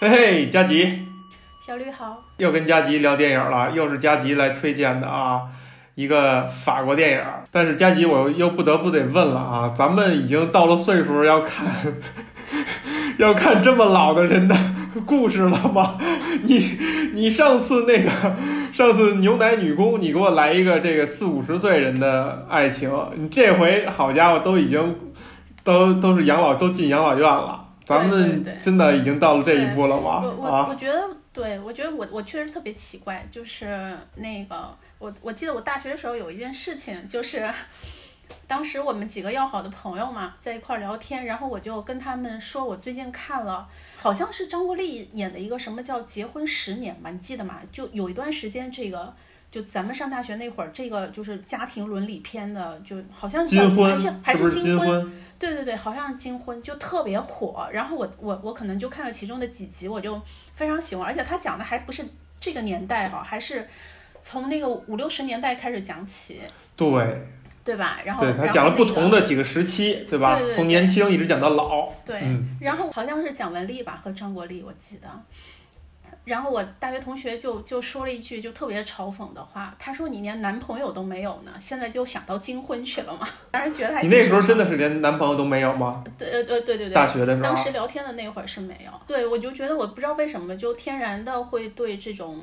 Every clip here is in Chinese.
嘿嘿，佳吉，小绿好，又跟佳吉聊电影了，又是佳吉来推荐的啊，一个法国电影。但是佳吉，我又不得不得问了啊，咱们已经到了岁数要看 要看这么老的人的故事了吗？你你上次那个上次牛奶女工，你给我来一个这个四五十岁人的爱情，你这回好家伙都已经都都是养老都进养老院了。咱们真的已经到了这一步了吗？我我我觉得，对我觉得我我确实特别奇怪，就是那个我我记得我大学的时候有一件事情，就是 当时我们几个要好的朋友嘛，在一块聊天，然后我就跟他们说，我最近看了，好像是张国立演的一个什么叫《结婚十年》吧，你记得吗？就有一段时间这个。就咱们上大学那会儿，这个就是家庭伦理片的，就好像金婚还是还是金婚，对对对，好像是金婚，就特别火。然后我我我可能就看了其中的几集，我就非常喜欢。而且他讲的还不是这个年代哈，还是从那个五六十年代开始讲起，对对吧？然后对他讲了不同的几个时期，对吧？从年轻一直讲到老，对。然后好像是蒋雯丽吧和张国立，我记得。然后我大学同学就就说了一句就特别嘲讽的话，他说：“你连男朋友都没有呢，现在就想到金婚去了吗？” 当时觉得他你那时候真的是连男朋友都没有吗？对呃对对对，大学的时候，当时聊天的那会儿是没有。对，我就觉得我不知道为什么就天然的会对这种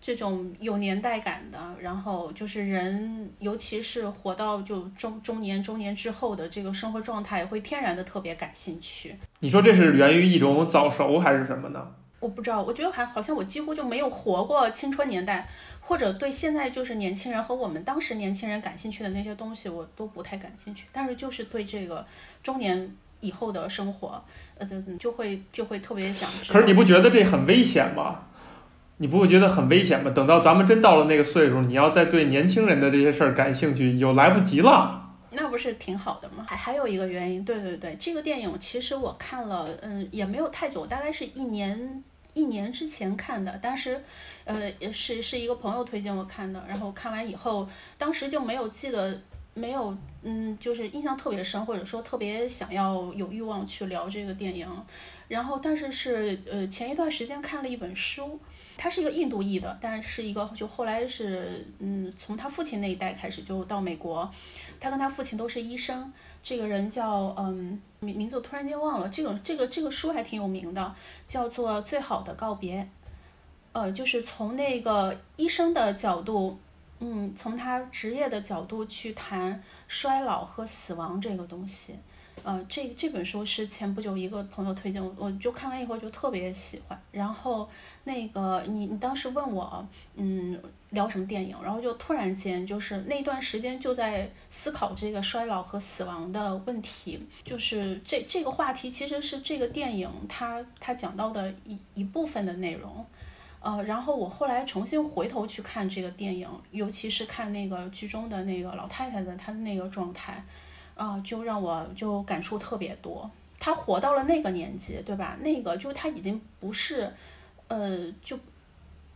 这种有年代感的，然后就是人，尤其是活到就中中年中年之后的这个生活状态，会天然的特别感兴趣。你说这是源于一种早熟还是什么呢？我不知道，我觉得还好像我几乎就没有活过青春年代，或者对现在就是年轻人和我们当时年轻人感兴趣的那些东西，我都不太感兴趣。但是就是对这个中年以后的生活，呃，就会就会特别想。可是你不觉得这很危险吗？你不会觉得很危险吗？等到咱们真到了那个岁数，你要再对年轻人的这些事儿感兴趣，就来不及了。那不是挺好的吗？还还有一个原因，对对对，这个电影其实我看了，嗯，也没有太久，大概是一年一年之前看的。当时，呃，也是是一个朋友推荐我看的，然后看完以后，当时就没有记得，没有，嗯，就是印象特别深，或者说特别想要有欲望去聊这个电影。然后，但是是，呃，前一段时间看了一本书。他是一个印度裔的，但是一个就后来是，嗯，从他父亲那一代开始就到美国，他跟他父亲都是医生。这个人叫，嗯，名名字突然间忘了。这个这个这个书还挺有名的，叫做《最好的告别》。呃，就是从那个医生的角度，嗯，从他职业的角度去谈衰老和死亡这个东西。呃，这这本书是前不久一个朋友推荐我，我就看完以后就特别喜欢。然后那个你你当时问我，嗯，聊什么电影，然后就突然间就是那段时间就在思考这个衰老和死亡的问题，就是这这个话题其实是这个电影它它讲到的一一部分的内容。呃，然后我后来重新回头去看这个电影，尤其是看那个剧中的那个老太太的她的那个状态。啊，就让我就感触特别多。他活到了那个年纪，对吧？那个就他已经不是，呃，就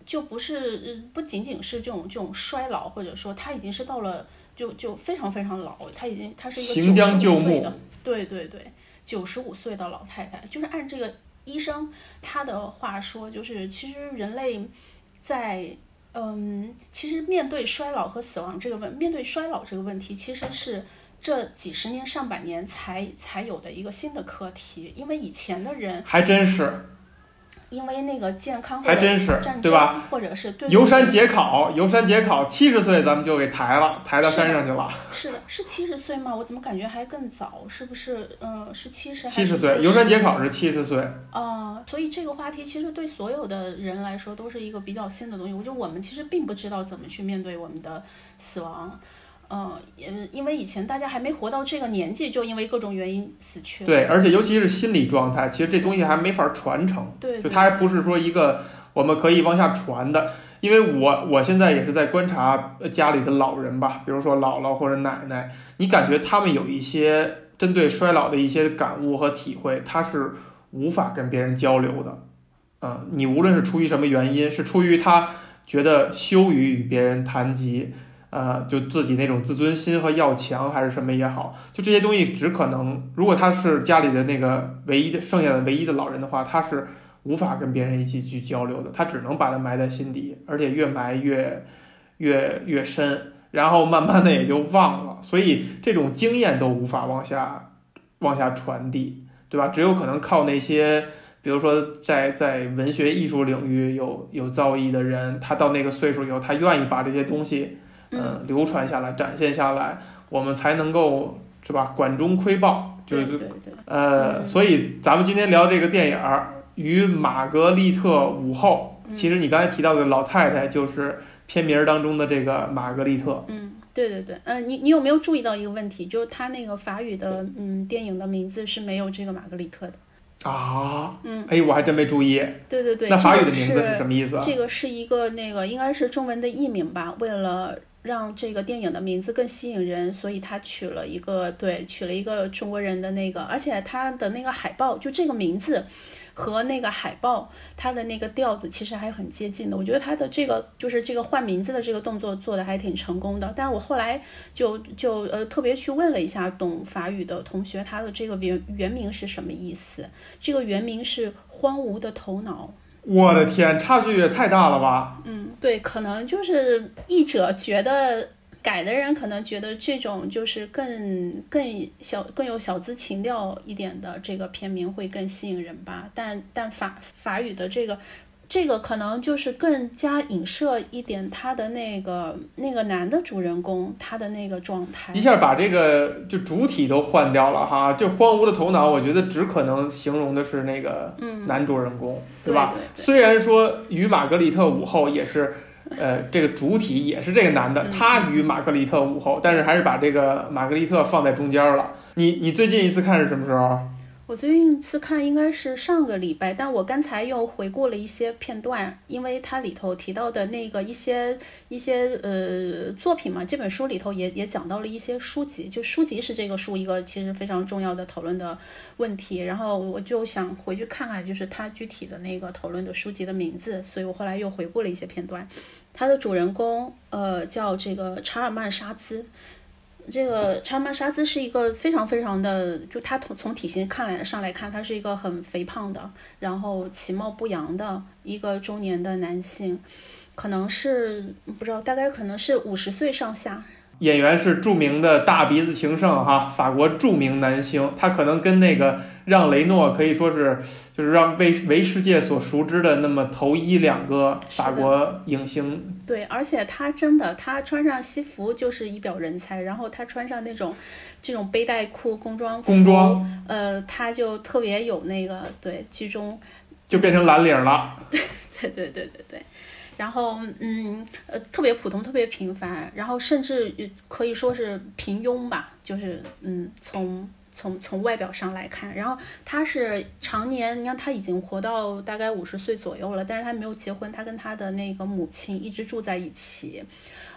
就不是不仅仅是这种这种衰老，或者说他已经是到了就就非常非常老，他已经他是一个九十五岁的，对对对，九十五岁的老太太。就是按这个医生他的话说，就是其实人类在嗯，其实面对衰老和死亡这个问，面对衰老这个问题，其实是。这几十年、上百年才才有的一个新的课题，因为以前的人还真是，因为那个健康还真是对吧？或者是对游山节考，游山节考，七十岁咱们就给抬了，抬到山上去了。是的，是七十岁吗？我怎么感觉还更早？是不是？嗯，是七十？七十岁，游山节考是七十岁。啊，所以这个话题其实对所有的人来说都是一个比较新的东西。我觉得我们其实并不知道怎么去面对我们的死亡。嗯，因因为以前大家还没活到这个年纪，就因为各种原因死去了。对，而且尤其是心理状态，其实这东西还没法传承。对，就它还不是说一个我们可以往下传的。因为我我现在也是在观察家里的老人吧，比如说姥姥或者奶奶，你感觉他们有一些针对衰老的一些感悟和体会，他是无法跟别人交流的。嗯，你无论是出于什么原因，是出于他觉得羞于与别人谈及。呃，就自己那种自尊心和要强，还是什么也好，就这些东西只可能，如果他是家里的那个唯一的剩下的唯一的老人的话，他是无法跟别人一起去交流的，他只能把它埋在心底，而且越埋越越越深，然后慢慢的也就忘了，所以这种经验都无法往下往下传递，对吧？只有可能靠那些，比如说在在文学艺术领域有有造诣的人，他到那个岁数以后，他愿意把这些东西，嗯，流传下来，展现下来，我们才能够是吧？管中窥豹，就是对对对，呃，所以咱们今天聊这个电影儿《与玛格丽特午后》，嗯其实你刚才提到的老太太就是片名儿当中的这个玛格丽特。嗯，对对对，呃，你你有没有注意到一个问题，就是他那个法语的嗯电影的名字是没有这个玛格丽特的，啊，嗯，哎，我还真没注意。对对对，那法语的名字是什么意思啊？这个是一个那个应该是中文的译名吧，为了让这个电影的名字更吸引人，所以他取了一个对，取了一个中国人的那个，而且他的那个海报就这个名字。和那个海报，他的那个调子其实还很接近的。我觉得他的这个就是这个换名字的这个动作做的还挺成功的。但是我后来就就呃特别去问了一下懂法语的同学，他的这个原原名是什么意思？这个原名是荒芜的头脑。我的天，差距也太大了吧！嗯，对，可能就是译者觉得改的人可能觉得这种就是更更小更有小资情调一点的这个片名会更吸引人吧。但但法法语的这个这个可能就是更加影射一点他的那个那个男的主人公他的那个状态一。下把这个就主体都换掉了哈，就荒芜的头脑，我觉得只可能形容的是那个嗯，男主人公，对吧？对对虽然说与玛格丽特午后也是，呃，这个主体也是这个男的，嗯 他与玛格丽特午后，但是还是把这个玛格丽特放在中间了。你你最近一次看是什么时候？我最近一次看应该是上个礼拜，但我刚才又回顾了一些片段，因为它里头提到的那个一些一些呃作品嘛，这本书里头也也讲到了一些书籍，就书籍是这个书一个其实非常重要的讨论的问题，然后我就想回去看看，就是它具体的那个讨论的书籍的名字，所以我后来又回顾了一些片段。它的主人公呃叫这个查尔曼沙兹，这个查尔曼沙兹是一个非常非常的，就他从从体型看来上来看，他是一个很肥胖的，然后其貌不扬的一个中年的男性，可能是不知道，大概可能是五十岁上下。演员是著名的大鼻子情圣哈，法国著名男星，他可能跟那个让雷诺可以说是就是让为为世界所熟知的那么头一两个法国影星。对，而且他真的，他穿上西服就是一表人才，然后他穿上那种这种背带裤工装服，工装。呃，他就特别有那个对剧中就变成蓝领了。对对对对对，然后嗯呃特别普通，特别平凡，然后甚至可以说是平庸吧，就是嗯从从从外表上来看，然后他是常年，你看他已经活到大概五十岁左右了，但是他没有结婚，他跟他的那个母亲一直住在一起，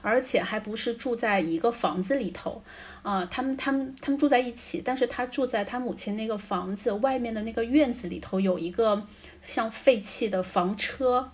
而且还不是住在一个房子里头。啊、他们他们他们住在一起，但是他住在他母亲那个房子外面的那个院子里头，有一个像废弃的房车，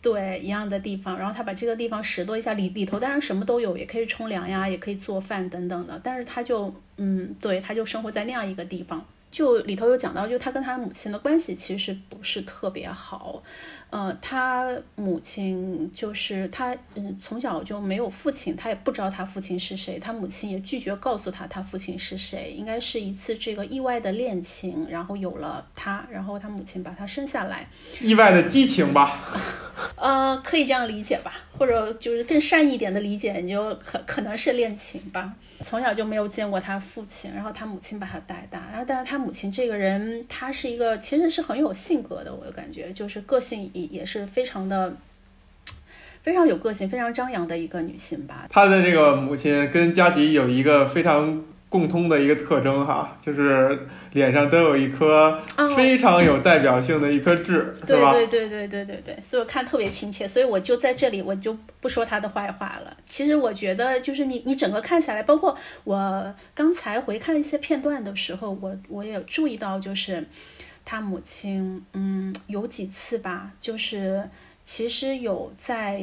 对一样的地方。然后他把这个地方拾掇一下，里里头当然什么都有，也可以冲凉呀，也可以做饭等等的。但是他就嗯，对，他就生活在那样一个地方。就里头有讲到，就他跟他母亲的关系其实不是特别好，呃，他母亲就是他，嗯，从小就没有父亲，他也不知道他父亲是谁，他母亲也拒绝告诉他他父亲是谁，应该是一次这个意外的恋情，然后有了他，然后他母亲把他生下来，意外的激情吧，呃，可以这样理解吧，或者就是更善意一点的理解，你就可可能是恋情吧。从小就没有见过他父亲，然后他母亲把他带大，然后但是他母亲这个人，他是一个其实是很有性格的，我感觉就是个性也也是非常的。非常有个性、非常张扬的一个女性吧。她的这个母亲跟佳吉有一个非常共通的一个特征哈，就是脸上都有一颗哦非常有代表性的一颗痣，对吧？对对对对对对，所以我看特别亲切，所以我就在这里我就不说她的坏话了。其实我觉得就是你你整个看下来，包括我刚才回看一些片段的时候，我我也注意到，就是他母亲，嗯，有几次吧，就是其实有在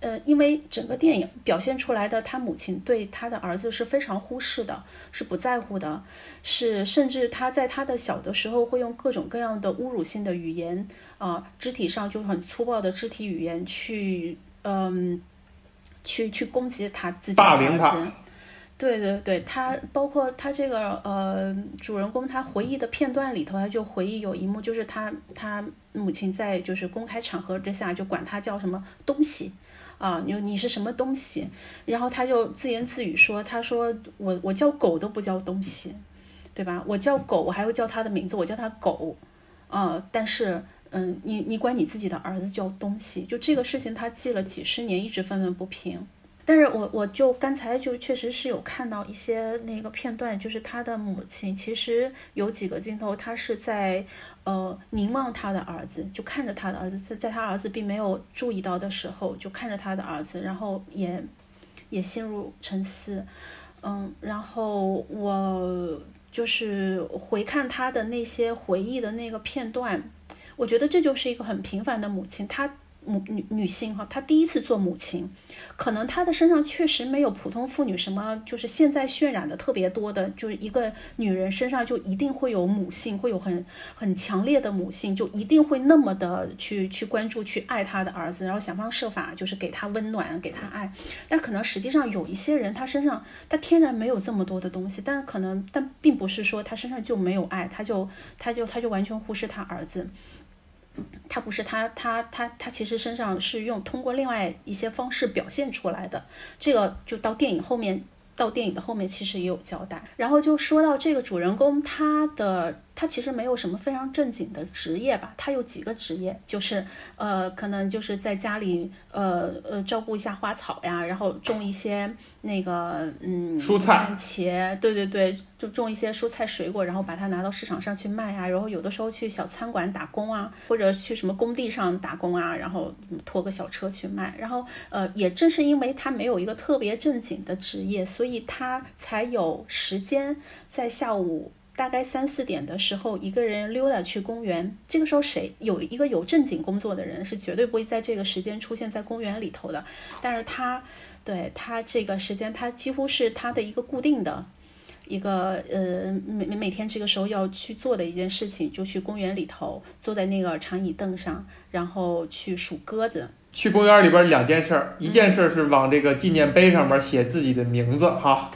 呃，因为整个电影表现出来的他母亲对他的儿子是非常忽视的，是不在乎的，是甚至他在他的小的时候会用各种各样的侮辱性的语言啊，肢体上就很粗暴的肢体语言去，嗯，去去攻击他自己的儿子。对对对，他包括他这个呃主人公，他回忆的片段里头，他就回忆有一幕，就是他他母亲在就是公开场合之下就管他叫什么东西啊，你你是什么东西？然后他就自言自语说，他说我我叫狗都不叫东西，对吧？我叫狗，我还会叫他的名字，我叫他狗啊。但是嗯，你你管你自己的儿子叫东西，就这个事情他记了几十年，一直愤愤不平。但是我我就刚才就确实是有看到一些那个片段，就是他的母亲其实有几个镜头，他是在呃凝望他的儿子，就看着他的儿子，在在他儿子并没有注意到的时候，就看着他的儿子，然后也也陷入沉思，嗯，然后我就是回看他的那些回忆的那个片段，我觉得这就是一个很平凡的母亲，她。母女女性哈，她第一次做母亲，可能她的身上确实没有普通妇女什么，就是现在渲染的特别多的，就是一个女人身上就一定会有母性，会有很很强烈的母性，就一定会那么的去去关注、去爱她的儿子，然后想方设法就是给他温暖、给他爱。但可能实际上有一些人，她身上她天然没有这么多的东西，但可能但并不是说她身上就没有爱，她就她就她就完全忽视她儿子。他不是他，他他他其实身上是用通过另外一些方式表现出来的，这个就到电影后面。到电影的后面其实也有交代，然后就说到这个主人公，他的他其实没有什么非常正经的职业吧，他有几个职业，就是呃，可能就是在家里呃呃照顾一下花草呀，然后种一些那个嗯蔬菜、番茄，对对对，就种一些蔬菜水果，然后把它拿到市场上去卖啊，然后有的时候去小餐馆打工啊，或者去什么工地上打工啊，然后拖个小车去卖，然后呃，也正是因为他没有一个特别正经的职业，所以。所以他才有时间在下午大概三四点的时候，一个人溜达去公园。这个时候，谁有一个有正经工作的人是绝对不会在这个时间出现在公园里头的。但是他对他这个时间，他几乎是他的一个固定的一个呃每每天这个时候要去做的一件事情，就去公园里头坐在那个长椅凳上，然后去数鸽子。去公园里边两件事儿，一件事儿是往这个纪念碑上面写自己的名字哈，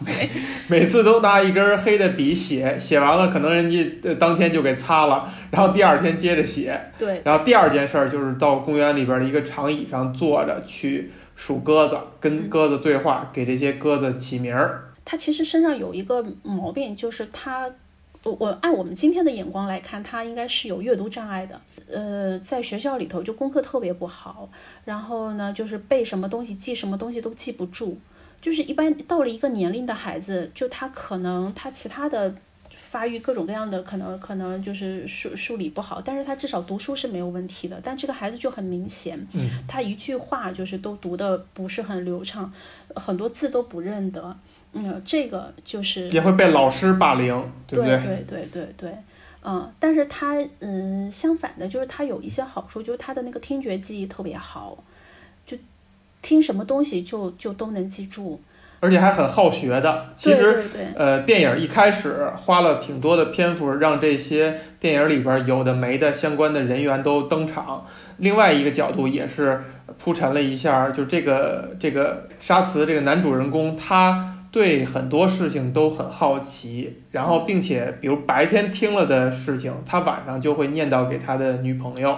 每次都拿一根黑的笔写，写完了可能人家当天就给擦了，然后第二天接着写。对。然后第二件事儿就是到公园里边的一个长椅上坐着去数鸽子，跟鸽子对话，给这些鸽子起名儿。他其实身上有一个毛病，就是他。我我按我们今天的眼光来看，他应该是有阅读障碍的。呃，在学校里头就功课特别不好，然后呢，就是背什么东西、记什么东西都记不住。就是一般到了一个年龄的孩子，就他可能他其他的发育各种各样的可能可能就是数数理不好，但是他至少读书是没有问题的。但这个孩子就很明显，他一句话就是都读的不是很流畅，很多字都不认得。嗯，这个就是也会被老师霸凌，对不对？对对对对嗯，但是他嗯，相反的，就是他有一些好处，就是他的那个听觉记忆特别好，就听什么东西就就都能记住，而且还很好学的。其实，呃，电影一开始花了挺多的篇幅，让这些电影里边有的没的相关的人员都登场。另外一个角度也是铺陈了一下，就这个这个沙慈这个男主人公他。对很多事情都很好奇，然后并且比如白天听了的事情，他晚上就会念叨给他的女朋友，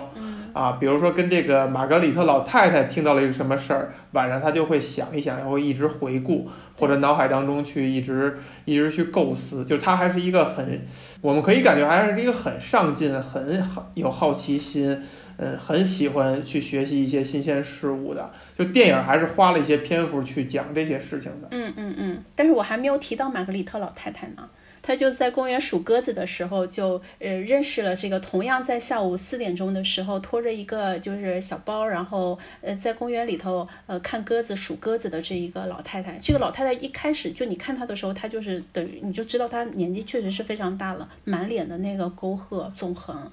啊，比如说跟这个玛格丽特老太太听到了一个什么事儿，晚上他就会想一想，然后一直回顾，或者脑海当中去一直一直去构思，就他还是一个很，我们可以感觉还是一个很上进、很好有好奇心。嗯，很喜欢去学习一些新鲜事物的，就电影还是花了一些篇幅去讲这些事情的。嗯嗯嗯，但是我还没有提到玛格丽特老太太呢。他就在公园数鸽子的时候，就呃认识了这个同样在下午四点钟的时候拖着一个就是小包，然后呃在公园里头呃看鸽子数鸽子的这一个老太太。这个老太太一开始就你看她的时候，她就是等于你就知道她年纪确实是非常大了，满脸的那个沟壑纵横。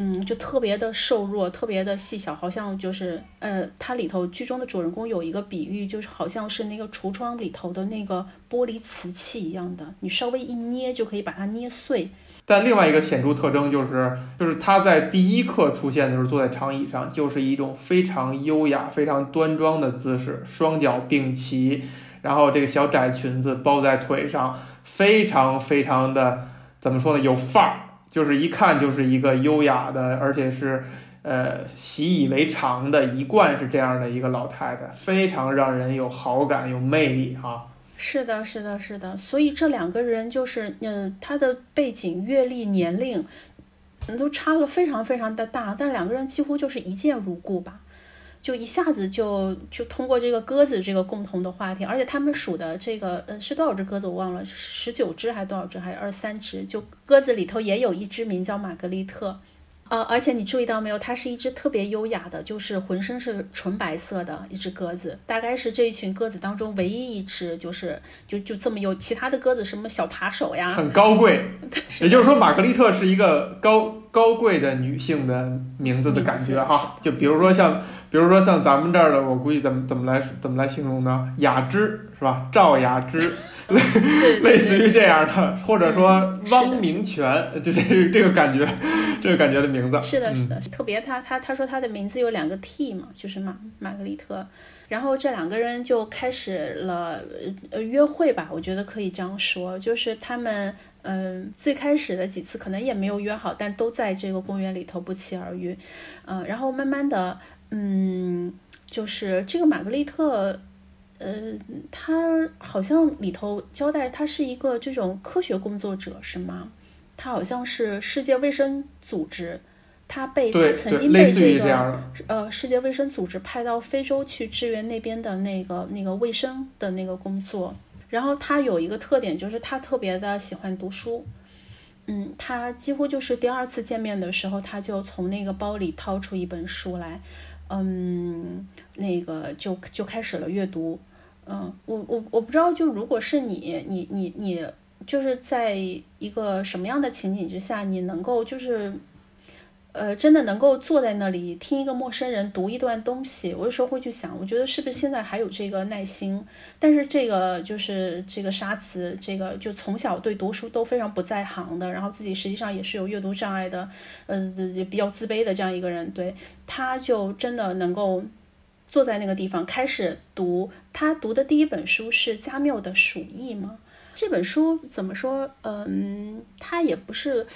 嗯，就特别的瘦弱，特别的细小，好像就是，呃，它里头剧中的主人公有一个比喻，就是好像是那个橱窗里头的那个玻璃瓷器一样的，你稍微一捏就可以把它捏碎。但另外一个显著特征就是，就是他在第一刻出现的时候坐在长椅上，就是一种非常优雅、非常端庄的姿势，双脚并齐，然后这个小窄裙子包在腿上，非常非常的怎么说呢，有范儿。就是一看就是一个优雅的，而且是，呃，习以为常的，一贯是这样的一个老太太，非常让人有好感、有魅力啊。是的，是的，是的。所以这两个人就是，嗯，他的背景、阅历、年龄，都差了非常非常的大，但两个人几乎就是一见如故吧。就一下子就就通过这个鸽子这个共同的话题，而且他们数的这个呃是多少只鸽子我忘了，十九只还是多少只，还是二三只？就鸽子里头也有一只名叫玛格丽特。呃，而且你注意到没有，它是一只特别优雅的，就是浑身是纯白色的一只鸽子，大概是这一群鸽子当中唯一一只，就是就就这么有其他的鸽子什么小扒手呀，很高贵。也就是说，玛格丽特是一个高高贵的女性的名字的感觉啊。就比如说像，比如说像咱们这儿的，我估计怎么怎么来怎么来形容呢？雅芝是吧？赵雅芝。类类似于这样的，或者说汪明荃，就这这个感觉，这个感觉的名字。是的，是的，特别他他他说他的名字有两个 T 嘛，就是玛玛格丽特。然后这两个人就开始了呃约会吧，我觉得可以这样说，就是他们嗯最开始的几次可能也没有约好，但都在这个公园里头不期而遇，嗯，然后慢慢的嗯就是这个玛格丽特。呃，他好像里头交代他是一个这种科学工作者是吗？他好像是世界卫生组织，他被他曾经被这个呃世界卫生组织派到非洲去支援那边的那个那个卫生的那个工作。然后他有一个特点，就是他特别的喜欢读书。嗯，他几乎就是第二次见面的时候，他就从那个包里掏出一本书来，嗯，那个就就开始了阅读。嗯，我我我不知道，就如果是你，你你你，就是在一个什么样的情景之下，你能够就是，呃，真的能够坐在那里听一个陌生人读一段东西？我有时候会去想，我觉得是不是现在还有这个耐心？但是这个就是这个沙子，这个就从小对读书都非常不在行的，然后自己实际上也是有阅读障碍的，呃，比较自卑的这样一个人，对，他就真的能够。坐在那个地方开始读，他读的第一本书是加缪的《鼠疫》吗？这本书怎么说？嗯，他也不是。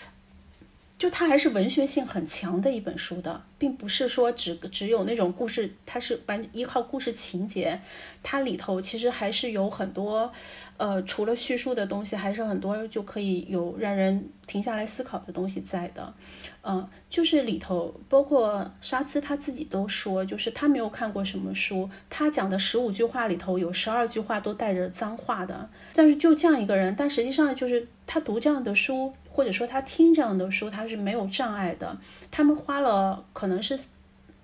就它还是文学性很强的一本书的，并不是说只只有那种故事，它是完依靠故事情节，它里头其实还是有很多，呃，除了叙述的东西，还是很多就可以有让人停下来思考的东西在的，嗯，就是里头包括沙兹他自己都说，就是他没有看过什么书，他讲的十五句话里头有十二句话都带着脏话的，但是就这样一个人，但实际上就是他读这样的书。或者说他听这样的书，他是没有障碍的。他们花了可能是，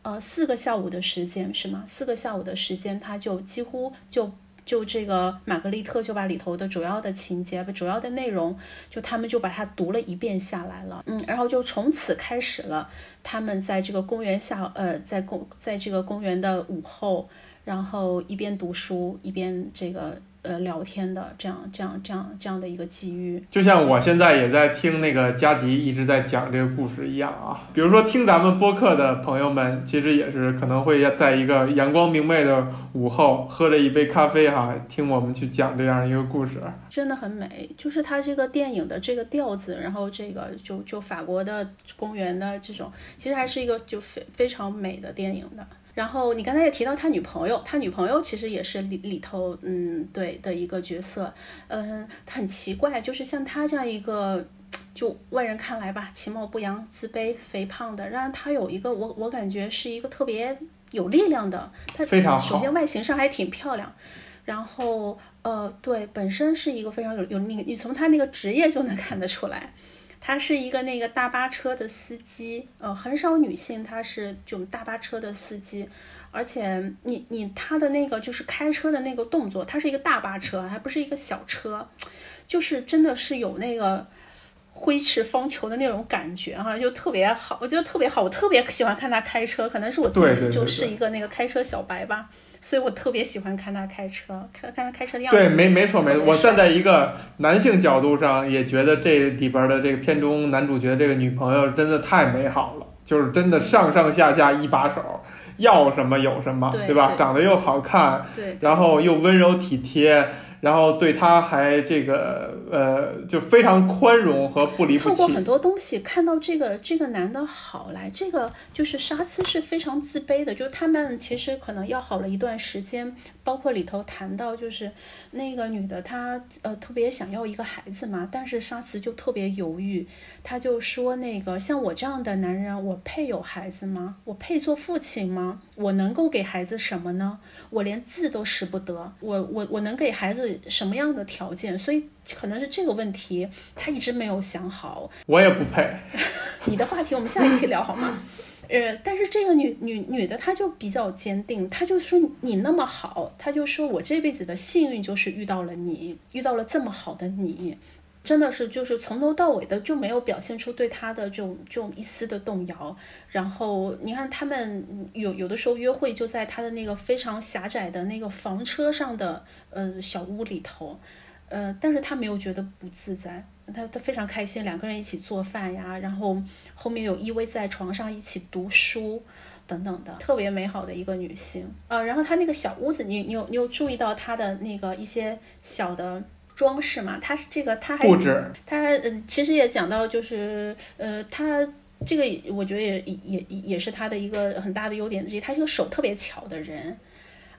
呃，四个下午的时间，是吗？四个下午的时间，他就几乎就就这个玛格丽特就把里头的主要的情节、主要的内容，就他们就把它读了一遍下来了。嗯，然后就从此开始了他们在这个公园下，呃，在公在这个公园的午后，然后一边读书一边这个。呃，聊天的这样、这样、这样、这样的一个机遇，就像我现在也在听那个佳吉一直在讲这个故事一样啊。比如说，听咱们播客的朋友们，其实也是可能会在一个阳光明媚的午后，喝了一杯咖啡哈，听我们去讲这样一个故事，真的很美。就是它这个电影的这个调子，然后这个就就法国的公园的这种，其实还是一个就非非常美的电影的。然后你刚才也提到他女朋友，他女朋友其实也是里里头，嗯，对的一个角色，嗯，很奇怪，就是像他这样一个，就外人看来吧，其貌不扬、自卑、肥胖的，让他有一个，我我感觉是一个特别有力量的，他非常首先外形上还挺漂亮。然后呃，对，本身是一个非常有有那个，你从他那个职业就能看得出来，他是一个那个大巴车的司机，呃，很少女性他是就大巴车的司机，而且你你他的那个就是开车的那个动作，他是一个大巴车，还不是一个小车，就是真的是有那个。挥斥方遒的那种感觉哈，就特别好，我觉得特别好，我特别喜欢看他开车，可能是我自己就是一个那个开车小白吧，所以我特别喜欢看他开车，看看他开车的样子。对，没没错没错，我站在一个男性角度上，也觉得这里边的这个片中男主角这个女朋友真的太美好了，就是真的上上下下一把手，要什么有什么，对吧？长得又好看，对，然后又温柔体贴。然后对他还这个呃，就非常宽容和不离不弃。透过很多东西看到这个这个男的好来，这个就是沙兹是非常自卑的，就是他们其实可能要好了一段时间，包括里头谈到就是那个女的她呃特别想要一个孩子嘛，但是沙慈就特别犹豫，他就说那个像我这样的男人，我配有孩子吗？我配做父亲吗？我能够给孩子什么呢？我连字都识不得，我我我能给孩子。什么样的条件？所以可能是这个问题，他一直没有想好。我也不配。你的话题我们下一期聊好吗？呃，但是这个女女女的，她就比较坚定，她就说你那么好，她就说我这辈子的幸运就是遇到了你，遇到了这么好的你。真的是，就是从头到尾的就没有表现出对他的这种这种一丝的动摇。然后你看他们有有的时候约会就在他的那个非常狭窄的那个房车上的呃小屋里头，呃，但是他没有觉得不自在，他他非常开心，两个人一起做饭呀，然后后面有依偎在床上一起读书等等的，特别美好的一个女性。呃，然后他那个小屋子，你你有你有注意到他的那个一些小的。装饰嘛，它是这个，它还布置，它嗯，其实也讲到就是呃，它这个我觉得也也也是他的一个很大的优点之一，他是个手特别巧的人，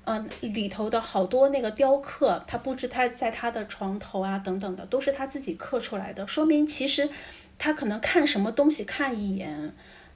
嗯，里头的好多那个雕刻，他布置他在他的床头啊等等的，都是他自己刻出来的，说明其实他可能看什么东西看一眼，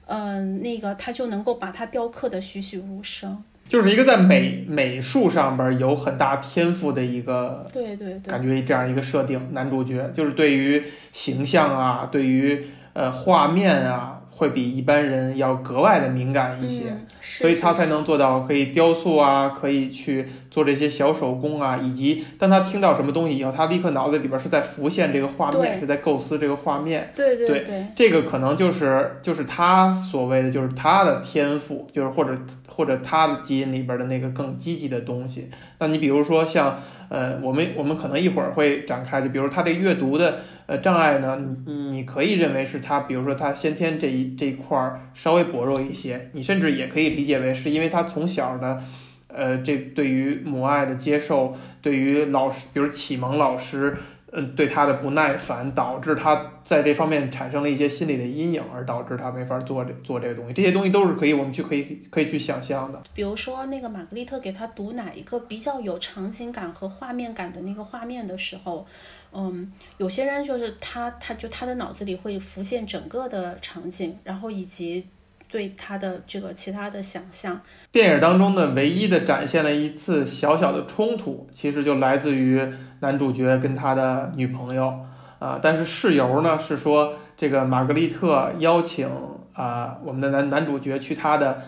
嗯，那个他就能够把它雕刻的栩栩如生。就是一个在美美术上边有很大天赋的一个，对对对，感觉这样一个设定，男主角就是对于形象啊，对于呃画面啊。会比一般人要格外的敏感一些，所以他才能做到可以雕塑啊，可以去做这些小手工啊，以及当他听到什么东西以后，他立刻脑子里边是在浮现这个画面，是在构思这个画面。对对对，这个可能就是就是他所谓的就是他的天赋，就是或者或者他的基因里边的那个更积极的东西。那你比如说像。呃，我们我们可能一会儿会展开，就比如他这阅读的呃障碍呢，你你可以认为是他，比如说他先天这一这一块儿稍微薄弱一些，你甚至也可以理解为是因为他从小的，呃，这对于母爱的接受，对于老师，比如启蒙老师。嗯，对他的不耐烦导致他在这方面产生了一些心理的阴影，而导致他没法做这做这个东西。这些东西都是可以，我们去可以可以去想象的。比如说，那个玛格丽特给他读哪一个比较有场景感和画面感的那个画面的时候，嗯，有些人就是他，他就他的脑子里会浮现整个的场景，然后以及。对他的这个其他的想象，电影当中呢，唯一的展现了一次小小的冲突，其实就来自于男主角跟他的女朋友啊。但是事由呢是说，这个玛格丽特邀请啊我们的男男主角去他的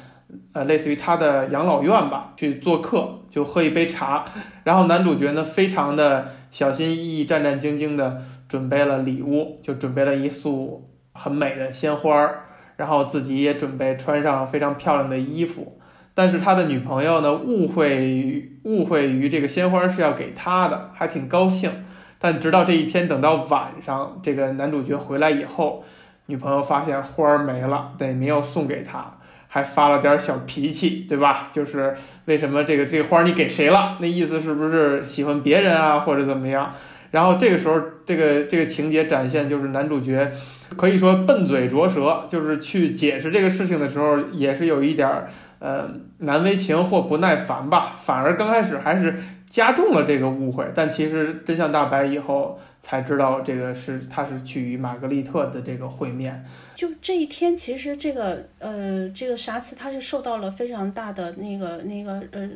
呃类似于他的养老院吧去做客，就喝一杯茶。然后男主角呢非常的小心翼翼、战战兢兢的准备了礼物，就准备了一束很美的鲜花儿。然后自己也准备穿上非常漂亮的衣服，但是他的女朋友呢误会误会于这个鲜花是要给他的，还挺高兴。但直到这一天，等到晚上，这个男主角回来以后，女朋友发现花儿没了，对，没有送给他，还发了点小脾气，对吧？就是为什么这个这个花你给谁了？那意思是不是喜欢别人啊，或者怎么样？然后这个时候，这个这个情节展现就是男主角。可以说笨嘴拙舌，就是去解释这个事情的时候，也是有一点儿呃难为情或不耐烦吧。反而刚开始还是加重了这个误会。但其实真相大白以后才知道，这个是他是去与玛格丽特的这个会面。就这一天，其实这个呃，这个沙茨他是受到了非常大的那个那个呃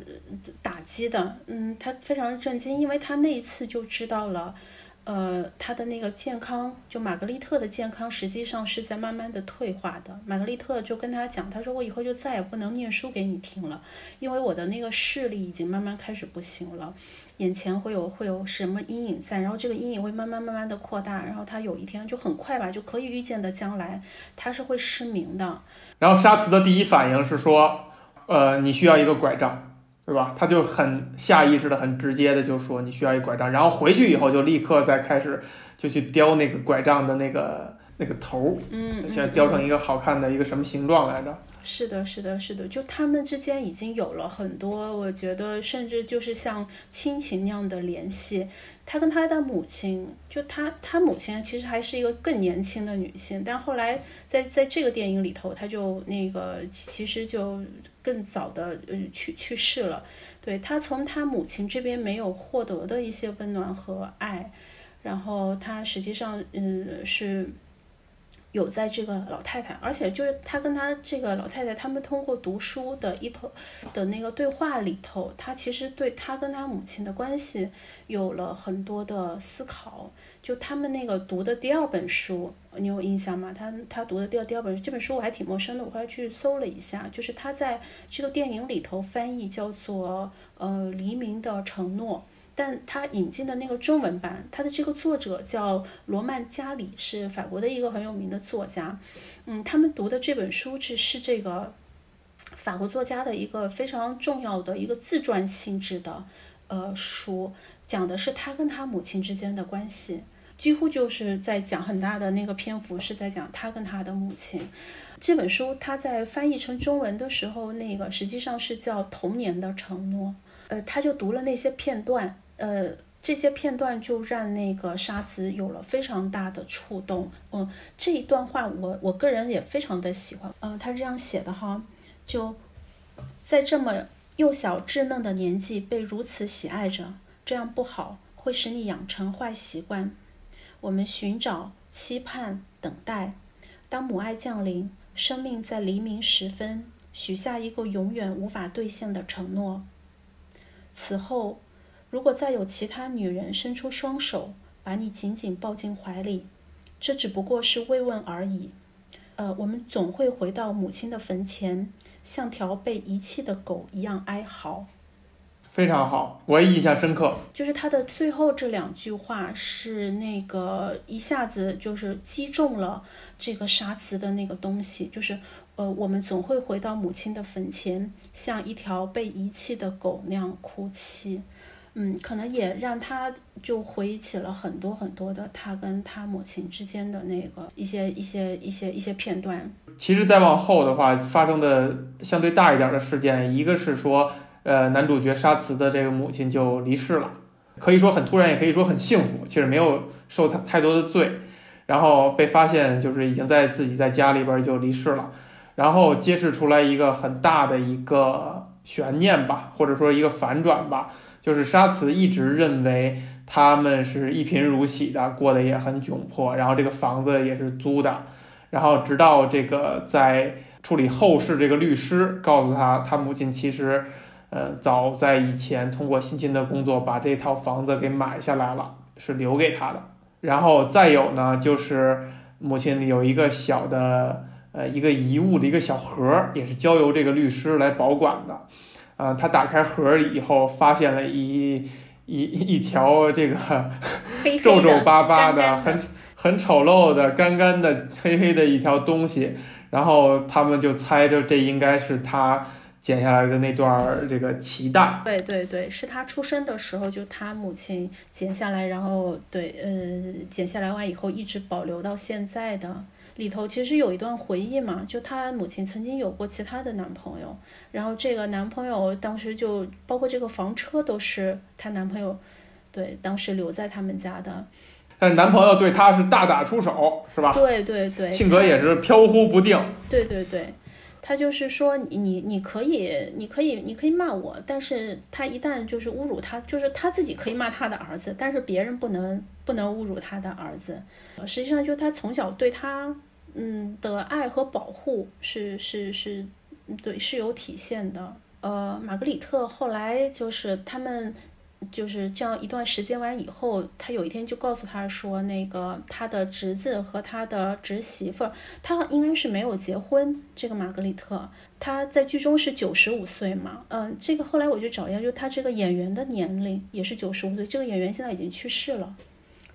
打击的，嗯，他非常震惊，因为他那一次就知道了。呃，他的那个健康，就玛格丽特的健康，实际上是在慢慢的退化的。玛格丽特就跟他讲，他说我以后就再也不能念书给你听了，因为我的那个视力已经慢慢开始不行了，眼前会有会有什么阴影在，然后这个阴影会慢慢慢慢的扩大，然后他有一天就很快吧，就可以预见的将来，他是会失明的。然后沙茨的第一反应是说，呃，你需要一个拐杖。对吧？他就很下意识的、很直接的就说你需要一拐杖，然后回去以后就立刻再开始就去雕那个拐杖的那个那个头，嗯，现在雕成一个好看的一个什么形状来着？是的，是的，是的，就他们之间已经有了很多，我觉得甚至就是像亲情那样的联系。他跟他的母亲，就他他母亲其实还是一个更年轻的女性，但后来在在这个电影里头，他就那个其实就更早的呃去去世了。对他从他母亲这边没有获得的一些温暖和爱，然后他实际上嗯是。有在这个老太太，而且就是他跟他这个老太太，他们通过读书的一头的那个对话里头，他其实对他跟他母亲的关系有了很多的思考。就他们那个读的第二本书，你有印象吗？他他读的第二第二本这本书我还挺陌生的，我后来去搜了一下，就是他在这个电影里头翻译叫做呃黎明的承诺。但他引进的那个中文版，他的这个作者叫罗曼·加里，是法国的一个很有名的作家。嗯，他们读的这本书是是这个法国作家的一个非常重要的一个自传性质的呃书，讲的是他跟他母亲之间的关系，几乎就是在讲很大的那个篇幅是在讲他跟他的母亲。这本书他在翻译成中文的时候，那个实际上是叫《童年的承诺》。呃，他就读了那些片段，呃，这些片段就让那个沙子有了非常大的触动。嗯，这一段话我我个人也非常的喜欢。嗯，他是这样写的哈，就在这么幼小稚嫩的年纪被如此喜爱着，这样不好，会使你养成坏习惯。我们寻找、期盼、等待，当母爱降临，生命在黎明时分许下一个永远无法兑现的承诺。此后，如果再有其他女人伸出双手，把你紧紧抱进怀里，这只不过是慰问而已。呃，我们总会回到母亲的坟前，像条被遗弃的狗一样哀嚎。非常好，我也印象深刻。就是他的最后这两句话，是那个一下子就是击中了这个杀词的那个东西，就是。呃，我们总会回到母亲的坟前，像一条被遗弃的狗那样哭泣。嗯，可能也让他就回忆起了很多很多的他跟他母亲之间的那个一些一些一些一些片段。其实再往后的话，发生的相对大一点的事件，一个是说，呃，男主角沙茨的这个母亲就离世了，可以说很突然，也可以说很幸福。其实没有受太太多的罪，然后被发现就是已经在自己在家里边就离世了。然后揭示出来一个很大的一个悬念吧，或者说一个反转吧，就是沙茨一直认为他们是一贫如洗的，过得也很窘迫，然后这个房子也是租的，然后直到这个在处理后事这个律师告诉他，他母亲其实，呃，早在以前通过辛勤的工作把这套房子给买下来了，是留给他的。然后再有呢，就是母亲有一个小的。呃，一个遗物的一个小盒，也是交由这个律师来保管的。啊，他打开盒以后，发现了一一一条这个 皱皱巴巴的、很很丑陋的、干干的、黑黑的一条东西。然后他们就猜着这应该是他剪下来的那段这个脐带。对对对，是他出生的时候就他母亲剪下来，然后对，呃，剪下来完以后一直保留到现在的。里头其实有一段回忆嘛，就她母亲曾经有过其他的男朋友，然后这个男朋友当时就包括这个房车都是她男朋友，对，当时留在他们家的。但男朋友对她是大打出手，是吧？对对对。性格也是飘忽不定。对对对，他就是说你你你可以你可以你可以骂我，但是他一旦就是侮辱他，就是他自己可以骂他的儿子，但是别人不能不能侮辱他的儿子。实际上就他从小对他嗯的爱和保护是是是，对是有体现的。呃，玛格丽特后来就是他们。就是这样一段时间完以后，他有一天就告诉他说，那个他的侄子和他的侄媳妇儿，他应该是没有结婚。这个玛格丽特，他在剧中是九十五岁嘛？嗯，这个后来我就找一下，就他这个演员的年龄也是九十五岁。这个演员现在已经去世了。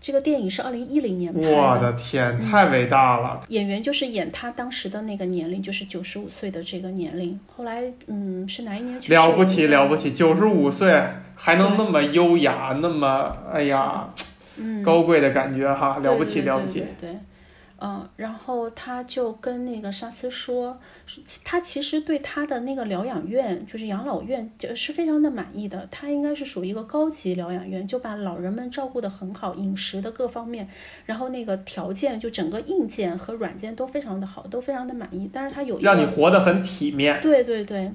这个电影是二零一零年拍的。我的天，太伟大了！演员就是演他当时的那个年龄，就是九十五岁的这个年龄。后来，嗯，是哪一年去世？了不起，了不起，九十五岁还能那么优雅，那么哎呀，高贵的感觉哈，了不起，了不起。对。嗯，然后他就跟那个沙斯说，他其实对他的那个疗养院，就是养老院，就是非常的满意的。他应该是属于一个高级疗养院，就把老人们照顾得很好，饮食的各方面，然后那个条件，就整个硬件和软件都非常的好，都非常的满意。但是他有一个让你活得很体面。对对对。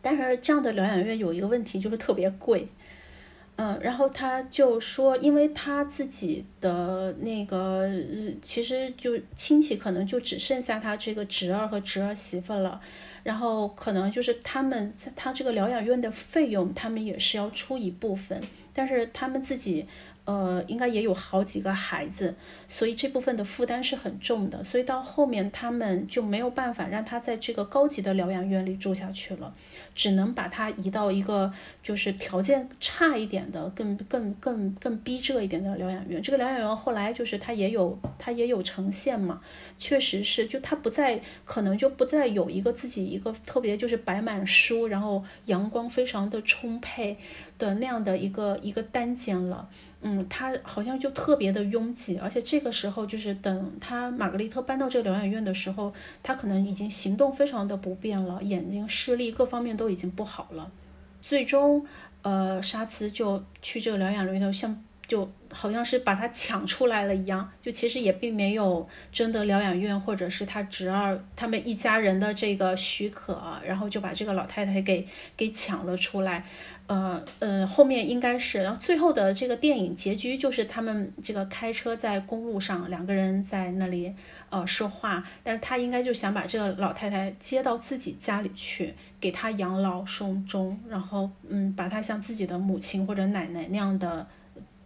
但是这样的疗养院有一个问题，就是特别贵。嗯，然后他就说，因为他自己的那个，其实就亲戚可能就只剩下他这个侄儿和侄儿媳妇了，然后可能就是他们在他这个疗养院的费用，他们也是要出一部分，但是他们自己。呃，应该也有好几个孩子，所以这部分的负担是很重的。所以到后面他们就没有办法让他在这个高级的疗养院里住下去了，只能把他移到一个就是条件差一点的、更更更更逼仄一点的疗养院。这个疗养院后来就是他也有他也有呈现嘛，确实是就他不再可能就不再有一个自己一个特别就是摆满书，然后阳光非常的充沛的那样的一个一个单间了。嗯，他好像就特别的拥挤，而且这个时候就是等他玛格丽特搬到这个疗养院的时候，他可能已经行动非常的不便了，眼睛视力各方面都已经不好了。最终，呃，沙兹就去这个疗养院里头，像就好像是把他抢出来了一样，就其实也并没有征得疗养院或者是他侄儿他们一家人的这个许可，然后就把这个老太太给给抢了出来。呃呃，后面应该是，然后最后的这个电影结局就是他们这个开车在公路上，两个人在那里呃说话，但是他应该就想把这个老太太接到自己家里去，给她养老送终，然后嗯，把她像自己的母亲或者奶奶那样的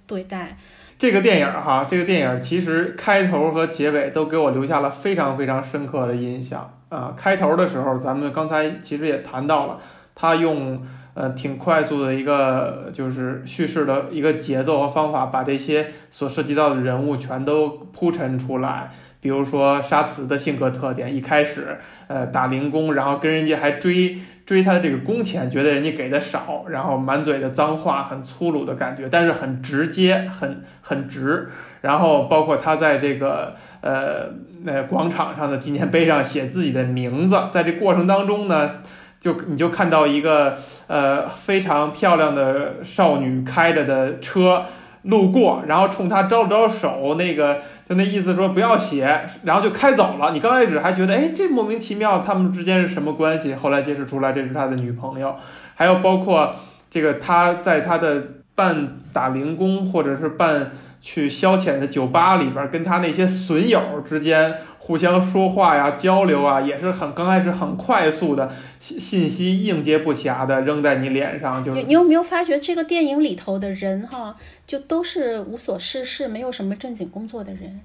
对待。这个电影哈，这个电影其实开头和结尾都给我留下了非常非常深刻的印象啊。开头的时候，咱们刚才其实也谈到了，他用。呃，挺快速的一个就是叙事的一个节奏和方法，把这些所涉及到的人物全都铺陈出来。比如说沙慈的性格特点，一开始呃打零工，然后跟人家还追追他的这个工钱，觉得人家给的少，然后满嘴的脏话，很粗鲁的感觉，但是很直接，很很直。然后包括他在这个呃那广场上的纪念碑上写自己的名字，在这过程当中呢。就你就看到一个呃非常漂亮的少女开着的车路过，然后冲他招了招手，那个就那意思说不要写，然后就开走了。你刚开始还觉得哎这莫名其妙，他们之间是什么关系？后来揭示出来这是他的女朋友。还有包括这个他在他的办打零工或者是办去消遣的酒吧里边，跟他那些损友之间。互相说话呀，交流啊，也是很刚开始很快速的信信息应接不暇的扔在你脸上，就你你有没有发觉这个电影里头的人哈，就都是无所事事，没有什么正经工作的人，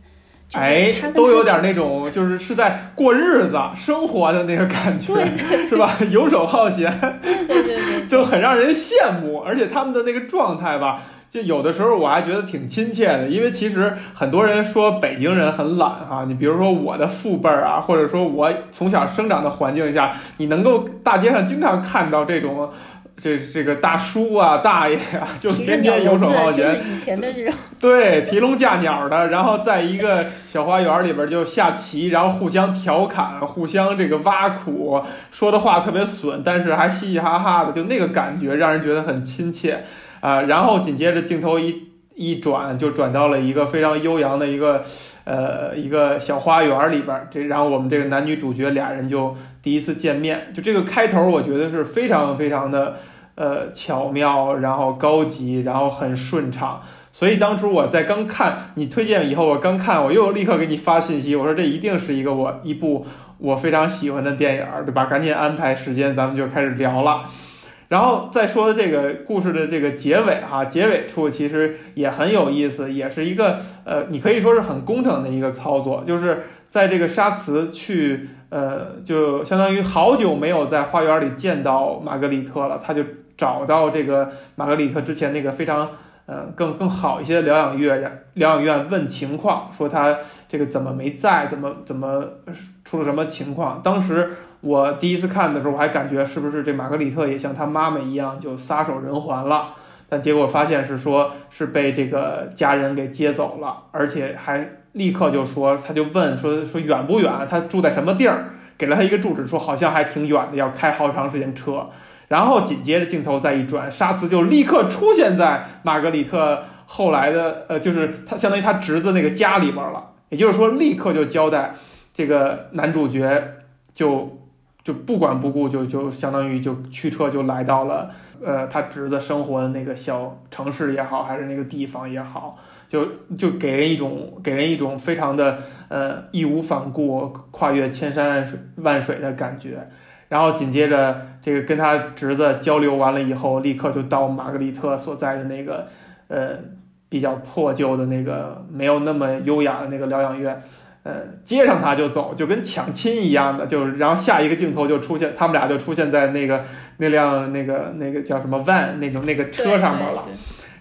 哎，都有点那种就是是在过日子生活的那个感觉，是吧？游手好闲，对对对，就很让人羡慕，而且他们的那个状态吧。就有的时候我还觉得挺亲切的，因为其实很多人说北京人很懒哈。你比如说我的父辈儿啊，或者说我从小生长的环境下，你能够大街上经常看到这种这这个大叔啊、大爷啊，就天天游手好闲。以前的这种。对，提笼架鸟的，然后在一个小花园里边就下棋，然后互相调侃、互相这个挖苦，说的话特别损，但是还嘻嘻哈哈的，就那个感觉让人觉得很亲切。啊，然后紧接着镜头一一转就转到了一个非常悠扬的一个呃一个小花园里边儿，这然后我们这个男女主角俩人就第一次见面，就这个开头我觉得是非常非常的呃巧妙，然后高级，然后很顺畅。所以当初我在刚看你推荐以后，我刚看我又立刻给你发信息，我说这一定是一个我一部我非常喜欢的电影，对吧？赶紧安排时间，咱们就开始聊了。然后再说的这个故事的这个结尾啊，结尾处其实也很有意思，也是一个呃，你可以说是很工整的一个操作，就是在这个沙茨去呃，就相当于好久没有在花园里见到玛格丽特了，他就找到这个玛格丽特之前那个非常。嗯，更更好一些疗养院，疗养院问情况，说他这个怎么没在，怎么怎么出了什么情况？当时我第一次看的时候，我还感觉是不是这玛格丽特也像他妈妈一样就撒手人寰了？但结果发现是说是被这个家人给接走了，而且还立刻就说，他就问说说远不远？他住在什么地儿？给了他一个住址，说好像还挺远的，要开好长时间车。然后紧接着镜头再一转，沙茨就立刻出现在玛格丽特后来的呃，就是他相当于他侄子那个家里边了。也就是说，立刻就交代这个男主角就就不管不顾，就就相当于就驱车就来到了呃他侄子生活的那个小城市也好，还是那个地方也好，就就给人一种给人一种非常的呃义无反顾、跨越千山万水万水的感觉。然后紧接着，这个跟他侄子交流完了以后，立刻就到玛格丽特所在的那个，呃，比较破旧的那个没有那么优雅的那个疗养院，呃，接上他就走，就跟抢亲一样的，就然后下一个镜头就出现，他们俩就出现在那个那辆那个那个叫什么 van 那种那个车上面了，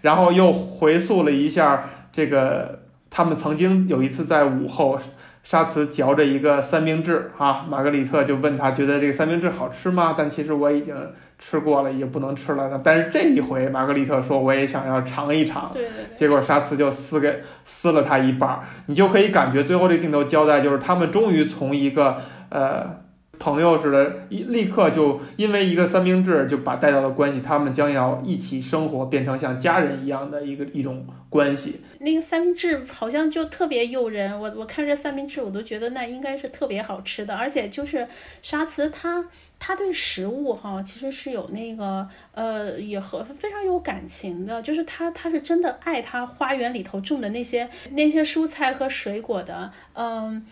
然后又回溯了一下这个他们曾经有一次在午后。沙茨嚼着一个三明治，啊，玛格丽特就问他觉得这个三明治好吃吗？但其实我已经吃过了，也不能吃了。但是这一回，玛格丽特说我也想要尝一尝。对对对。结果沙茨就撕给撕了他一半，你就可以感觉最后这个镜头交代就是他们终于从一个呃。朋友似的，一立刻就因为一个三明治就把带到了关系，他们将要一起生活，变成像家人一样的一个一种关系。那个三明治好像就特别诱人，我我看这三明治，我都觉得那应该是特别好吃的。而且就是沙慈他他对食物哈，其实是有那个呃，也和非常有感情的，就是他他是真的爱他花园里头种的那些那些蔬菜和水果的，嗯。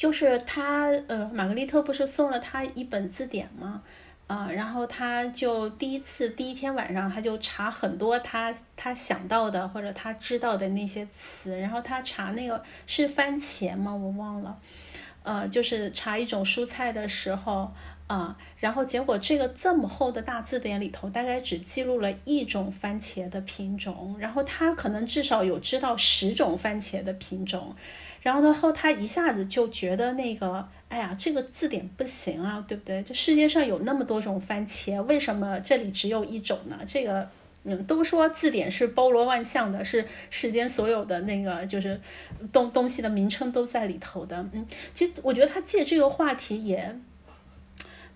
就是他，呃，玛格丽特不是送了他一本字典吗？啊，然后他就第一次第一天晚上，他就查很多他他想到的或者他知道的那些词，然后他查那个是番茄吗？我忘了，呃，就是查一种蔬菜的时候，啊，然后结果这个这么厚的大字典里头，大概只记录了一种番茄的品种，然后他可能至少有知道十种番茄的品种。然后呢后，他一下子就觉得那个，哎呀，这个字典不行啊，对不对？这世界上有那么多种番茄，为什么这里只有一种呢？这个，嗯，都说字典是包罗万象的，是世间所有的那个就是东东西的名称都在里头的。嗯，其实我觉得他借这个话题也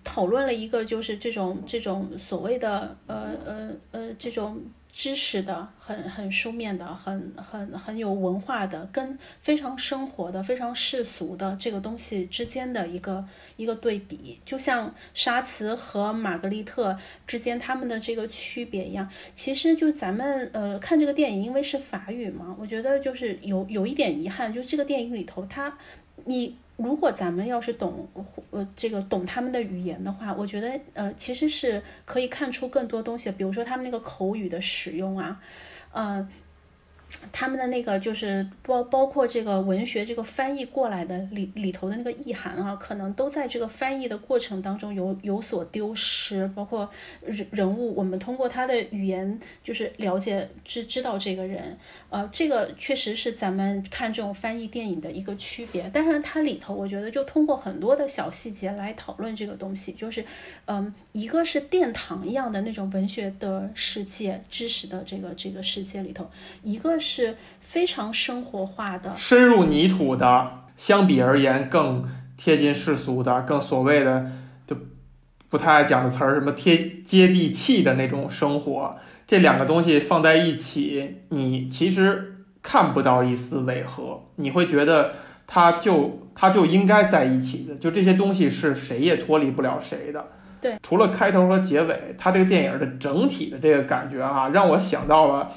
讨论了一个，就是这种这种所谓的呃呃呃这种。知识的很很书面的很很很有文化的跟非常生活的非常世俗的这个东西之间的一个一个对比，就像沙茨和玛格丽特之间他们的这个区别一样。其实就咱们呃看这个电影，因为是法语嘛，我觉得就是有有一点遗憾，就这个电影里头，它你。如果咱们要是懂，呃，这个懂他们的语言的话，我觉得，呃，其实是可以看出更多东西，比如说他们那个口语的使用啊，嗯。他们的那个就是包包括这个文学这个翻译过来的里里头的那个意涵啊，可能都在这个翻译的过程当中有有所丢失。包括人人物，我们通过他的语言就是了解知知道这个人，呃，这个确实是咱们看这种翻译电影的一个区别。但是它里头，我觉得就通过很多的小细节来讨论这个东西，就是嗯，一个是殿堂一样的那种文学的世界，知识的这个这个世界里头，一个。是非常生活化的，深入泥土的，相比而言更贴近世俗的，更所谓的就不太爱讲的词儿，什么贴接地气的那种生活。这两个东西放在一起，你其实看不到一丝违和，你会觉得它就它就应该在一起的，就这些东西是谁也脱离不了谁的。对，除了开头和结尾，它这个电影的整体的这个感觉啊，让我想到了，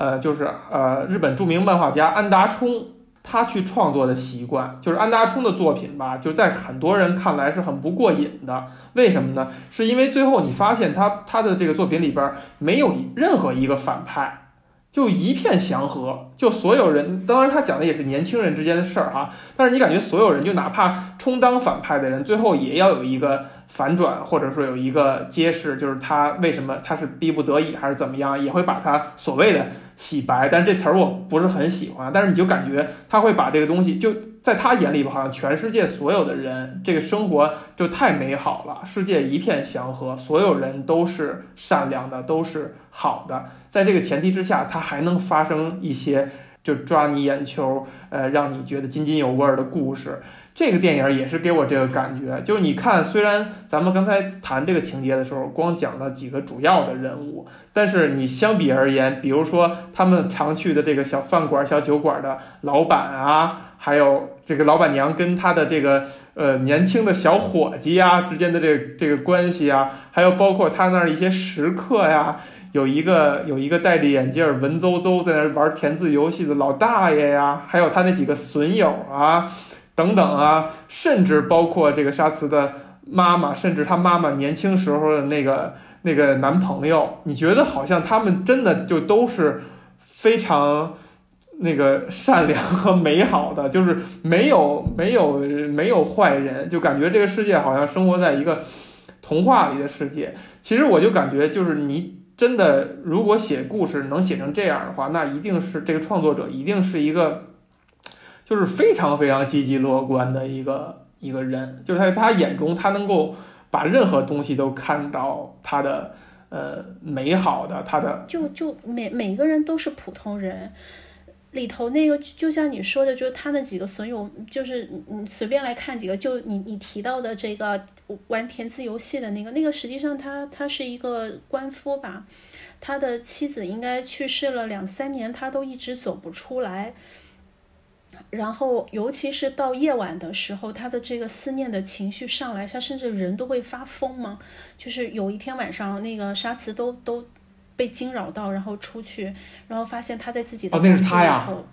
呃，就是呃日本著名漫画家安达充他去创作的习惯，就是安达充的作品吧，就在很多人看来是很不过瘾的。为什么呢？是因为最后你发现他他的这个作品里边没有任何一个反派，就一片祥和，就所有人。当然他讲的也是年轻人之间的事儿哈，但是你感觉所有人就哪怕充当反派的人，最后也要有一个。反转，或者说有一个揭示，就是他为什么他是逼不得已还是怎么样，也会把他所谓的洗白，但这词儿我不是很喜欢。但是你就感觉他会把这个东西，就在他眼里吧，好像全世界所有的人，这个生活就太美好了，世界一片祥和，所有人都是善良的，都是好的。在这个前提之下，他还能发生一些就抓你眼球，呃，让你觉得津津有味的故事。这个电影也是给我这个感觉，就是你看，虽然咱们刚才谈这个情节的时候，光讲了几个主要的人物，但是你相比而言，比如说他们常去的这个小饭馆、小酒馆的老板啊，还有这个老板娘跟他的这个呃年轻的小伙计啊之间的这这个关系啊，还有包括他那儿一些食客呀，有一个有一个戴着眼镜文绉绉在那玩填字游戏的老大爷呀，还有他那几个损友啊。等等啊，甚至包括这个沙慈的妈妈，甚至他妈妈年轻时候的那个那个男朋友，你觉得好像他们真的就都是非常那个善良和美好的，就是没有没有没有坏人，就感觉这个世界好像生活在一个童话里的世界。其实我就感觉，就是你真的如果写故事能写成这样的话，那一定是这个创作者一定是一个。就是非常非常积极乐观的一个一个人，就是在他眼中，他能够把任何东西都看到他的呃美好的，他的就就每每个人都是普通人，里头那个就像你说的，就是他那几个损友，就是你随便来看几个，就你你提到的这个玩填字游戏的那个，那个实际上他他是一个官夫吧，他的妻子应该去世了两三年，他都一直走不出来。然后，尤其是到夜晚的时候，他的这个思念的情绪上来，他甚至人都会发疯嘛。就是有一天晚上，那个沙慈都都被惊扰到，然后出去，然后发现他在自己的里头。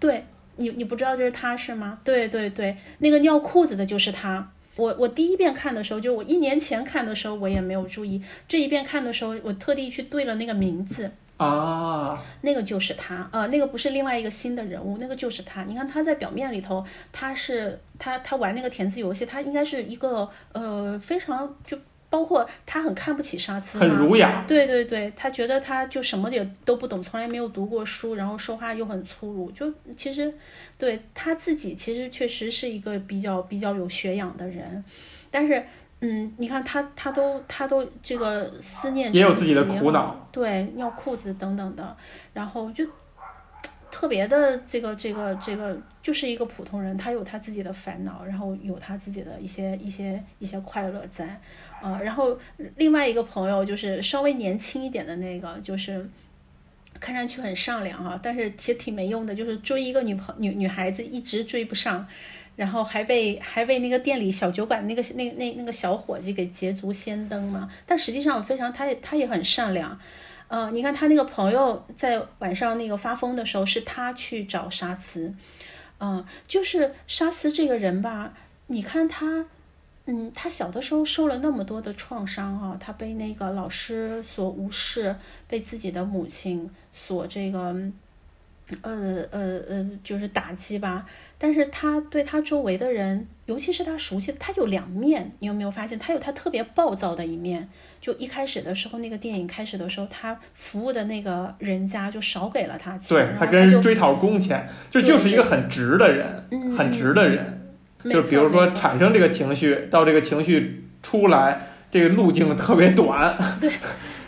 对你，你不知道这是他是吗？对对对，那个尿裤子的就是他。我我第一遍看的时候，就我一年前看的时候，我也没有注意。这一遍看的时候，我特地去对了那个名字。啊，那个就是他，呃，那个不是另外一个新的人物，那个就是他。你看他在表面里头，他是他他玩那个填字游戏，他应该是一个呃非常就包括他很看不起沙兹，很儒雅。对对对，他觉得他就什么也都不懂，从来没有读过书，然后说话又很粗鲁。就其实对他自己其实确实是一个比较比较有学养的人，但是。嗯，你看他，他都，他都这个思念也有自己的苦恼，对，尿裤子等等的，然后就特别的这个这个这个，就是一个普通人，他有他自己的烦恼，然后有他自己的一些一些一些快乐在，啊，然后另外一个朋友就是稍微年轻一点的那个，就是看上去很善良哈，但是其实挺没用的，就是追一个女朋女女孩子一直追不上。然后还被还被那个店里小酒馆那个那那那个小伙计给捷足先登嘛，但实际上非常他也他也很善良，呃，你看他那个朋友在晚上那个发疯的时候，是他去找沙慈，嗯，就是沙慈这个人吧，你看他，嗯，他小的时候受了那么多的创伤啊，他被那个老师所无视，被自己的母亲所这个。呃呃呃，就是打击吧。但是他对他周围的人，尤其是他熟悉的，他有两面。你有没有发现，他有他特别暴躁的一面？就一开始的时候，那个电影开始的时候，他服务的那个人家就少给了他钱，对他跟人追讨工钱，就就是一个很直的人，很直的人。就比如说产生这个情绪，到这个情绪出来，这个路径特别短。对。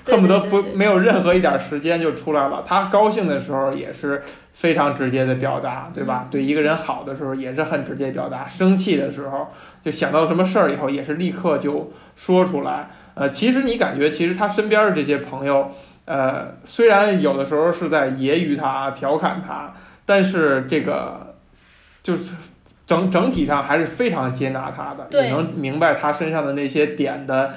恨不得不没有任何一点时间就出来了。他高兴的时候也是非常直接的表达，对吧？对一个人好的时候也是很直接表达。生气的时候就想到什么事儿以后也是立刻就说出来。呃，其实你感觉其实他身边的这些朋友呃，虽然有的时候是在揶揄他、调侃他，但是这个就是整整体上还是非常接纳他的，对也能明白他身上的那些点的，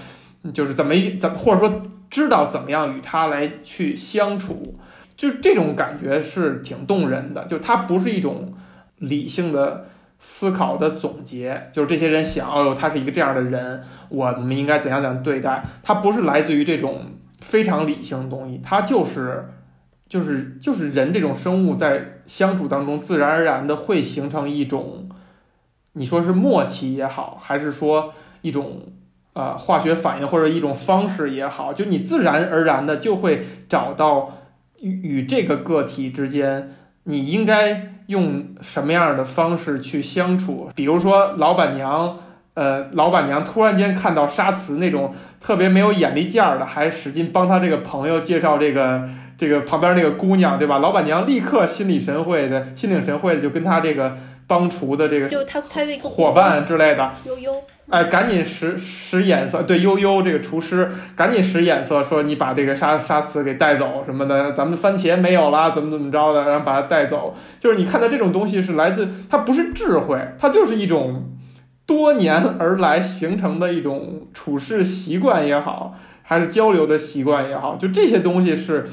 就是怎么一怎么或者说知道怎么样与他来去相处，就这种感觉是挺动人的。就他不是一种理性的思考的总结，就是这些人想，哦，他是一个这样的人，我们应该怎样怎样对待，他不是来自于这种非常理性的东西，它就是。就是就是人这种生物在相处当中，自然而然的会形成一种，你说是默契也好，还是说一种呃化学反应或者一种方式也好，就你自然而然的就会找到与与这个个体之间，你应该用什么样的方式去相处。比如说老板娘，呃，老板娘突然间看到沙慈那种特别没有眼力见儿的，还使劲帮他这个朋友介绍这个。这个旁边那个姑娘，对吧？老板娘立刻心领神会的，心领神会的就跟他这个帮厨的这个就他他的一个伙伴之类的，悠悠，哎，赶紧使使眼色，对悠悠这个厨师赶紧使眼色，说你把这个沙沙慈给带走什么的，咱们番茄没有啦，怎么怎么着的，然后把它带走。就是你看到这种东西是来自，它不是智慧，它就是一种多年而来形成的一种处事习惯也好，还是交流的习惯也好，就这些东西是。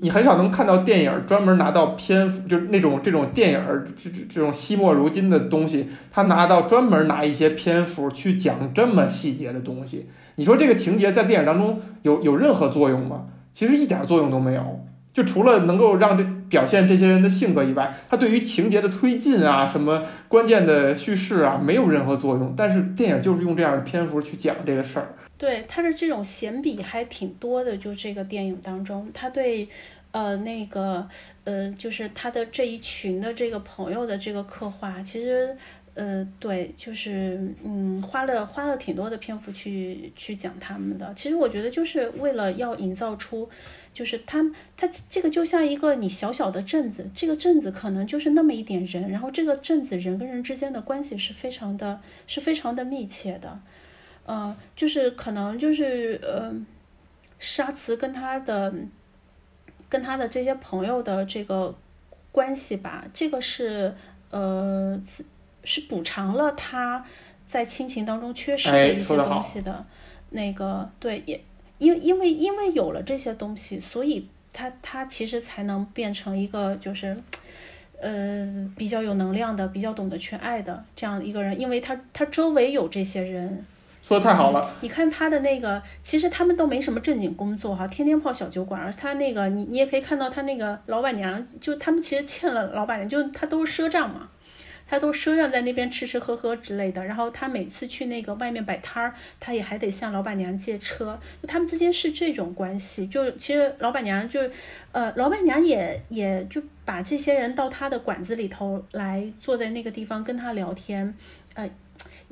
你很少能看到电影专门拿到篇幅，就那种这种电影这这这种惜墨如金的东西，他拿到专门拿一些篇幅去讲这么细节的东西。你说这个情节在电影当中有有任何作用吗？其实一点作用都没有，就除了能够让这表现这些人的性格以外，它对于情节的推进啊，什么关键的叙事啊，没有任何作用。但是电影就是用这样的篇幅去讲这个事儿。对他的这种闲笔还挺多的，就这个电影当中，他对，呃，那个，呃，就是他的这一群的这个朋友的这个刻画，其实，呃，对，就是，嗯，花了花了挺多的篇幅去去讲他们的。其实我觉得就是为了要营造出，就是他他这个就像一个你小小的镇子，这个镇子可能就是那么一点人，然后这个镇子人跟人之间的关系是非常的，是非常的密切的。呃，就是可能就是呃，沙慈跟他的跟他的这些朋友的这个关系吧，这个是呃是补偿了他在亲情当中缺失的一些东西的。那个对，也因因为因为有了这些东西，所以他他其实才能变成一个就是。呃，比较有能量的，比较懂得去爱的这样一个人，因为他他周围有这些人，说的太好了。你看他的那个，其实他们都没什么正经工作哈，天天泡小酒馆。而他那个，你你也可以看到他那个老板娘，就他们其实欠了老板娘，就他都是赊账嘛，他都赊账在那边吃吃喝喝之类的。然后他每次去那个外面摆摊儿，他也还得向老板娘借车，就他们之间是这种关系。就其实老板娘就，呃，老板娘也也就把这些人到他的馆子里头来，坐在那个地方跟他聊天，呃。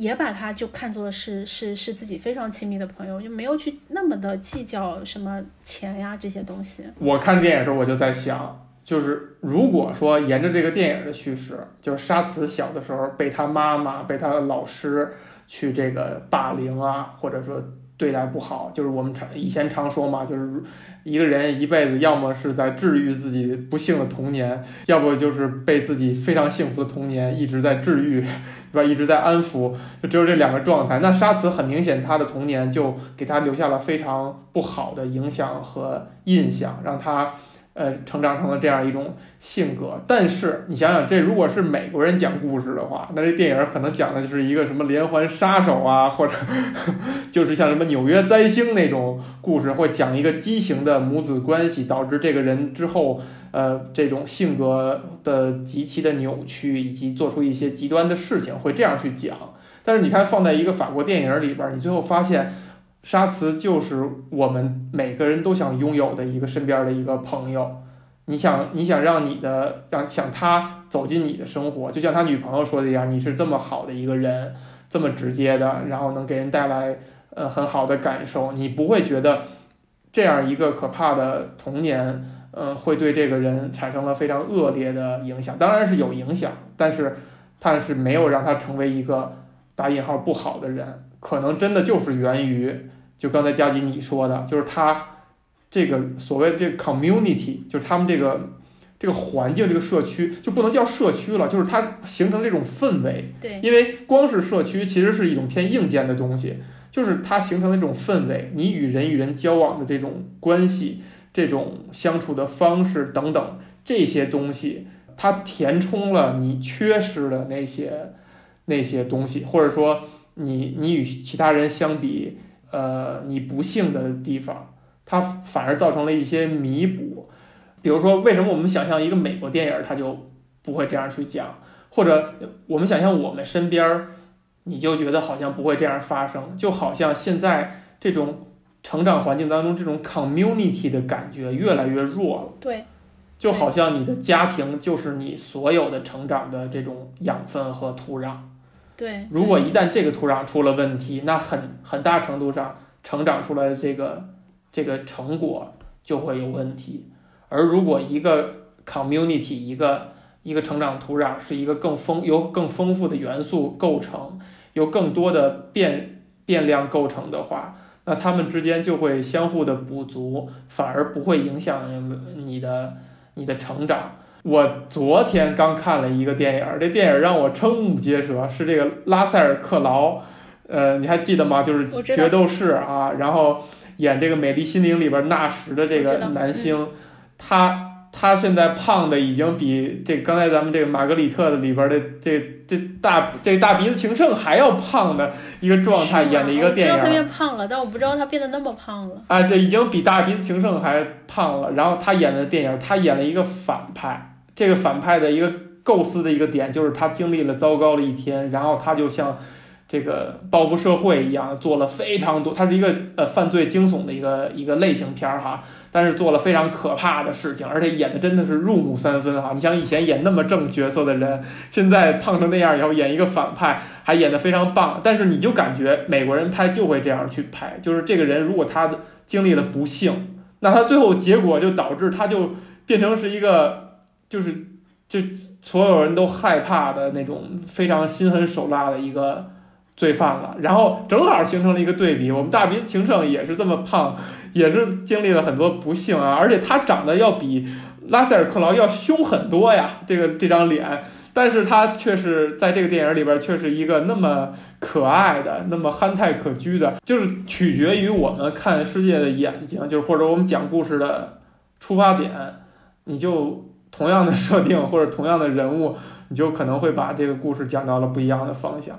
也把他就看作是是是自己非常亲密的朋友，就没有去那么的计较什么钱呀这些东西。我看电影的时候我就在想，就是如果说沿着这个电影的叙事，就是沙慈小的时候被他妈妈、被他的老师去这个霸凌啊，或者说对待不好，就是我们常以前常说嘛，就是一个人一辈子要么是在治愈自己不幸的童年，要不就是被自己非常幸福的童年一直在治愈。对吧？一直在安抚，就只有这两个状态。那沙慈很明显，他的童年就给他留下了非常不好的影响和印象，让他呃成长成了这样一种性格。但是你想想，这如果是美国人讲故事的话，那这电影可能讲的就是一个什么连环杀手啊，或者 就是像什么纽约灾星那种故事，会讲一个畸形的母子关系，导致这个人之后。呃，这种性格的极其的扭曲，以及做出一些极端的事情，会这样去讲。但是你看，放在一个法国电影里边，你最后发现，沙慈就是我们每个人都想拥有的一个身边的一个朋友。你想，你想让你的让想他走进你的生活，就像他女朋友说的一样，你是这么好的一个人，这么直接的，然后能给人带来呃很好的感受，你不会觉得这样一个可怕的童年。呃，会对这个人产生了非常恶劣的影响，当然是有影响，但是，但是没有让他成为一个打引号不好的人，可能真的就是源于，就刚才佳吉你说的，就是他这个所谓这个 community，就是他们这个这个环境这个社区就不能叫社区了，就是它形成这种氛围。对，因为光是社区其实是一种偏硬件的东西，就是它形成的这种氛围，你与人与人交往的这种关系、这种相处的方式等等这些东西，它填充了你缺失的那些那些东西，或者说你你与其他人相比，呃，你不幸的地方，它反而造成了一些弥补。比如说，为什么我们想象一个美国电影，它就不会这样去讲？或者我们想象我们身边儿，你就觉得好像不会这样发生，就好像现在这种成长环境当中这种 community 的感觉越来越弱了。对，就好像你的家庭就是你所有的成长的这种养分和土壤。对，如果一旦这个土壤出了问题，那很很大程度上成长出来的这个这个成果就会有问题。而如果一个 community 一个一个成长土壤是一个更丰由更丰富的元素构成，由更多的变变量构成的话，那它们之间就会相互的补足，反而不会影响你的你的成长。我昨天刚看了一个电影，这电影让我瞠目结舌，是这个拉塞尔克劳，呃，你还记得吗？就是决斗士啊，然后演这个《美丽心灵》里边纳什的这个男星，他他现在胖的已经比这刚才咱们这个玛格丽特的里边的这这大这大鼻子情圣还要胖的一个状态演的一个电我知道他影。变胖了，但我不知道他变得那么胖了。啊，这已经比大鼻子情圣还胖了。然后他演的电影，他演了一个反派。这个反派的一个构思的一个点，就是他经历了糟糕的一天，然后他就像这个报复社会一样，做了非常多。他是一个呃犯罪惊悚的一个一个类型片儿哈，但是做了非常可怕的事情，而且演的真的是入木三分哈。你像以前演那么正角色的人，现在胖成那样以后演一个反派，还演得非常棒。但是你就感觉美国人拍就会这样去拍，就是这个人如果他经历了不幸，那他最后结果就导致他就变成是一个。就是就所有人都害怕的那种非常心狠手辣的一个罪犯了，然后正好形成了一个对比。我们大鼻子情圣也是这么胖，也是经历了很多不幸啊，而且他长得要比拉塞尔克劳要凶很多呀，这个这张脸，但是他却是在这个电影里边却是一个那么可爱的、那么憨态可掬的，就是取决于我们看世界的眼睛，就是或者我们讲故事的出发点，你就。同样的设定或者同样的人物，你就可能会把这个故事讲到了不一样的方向。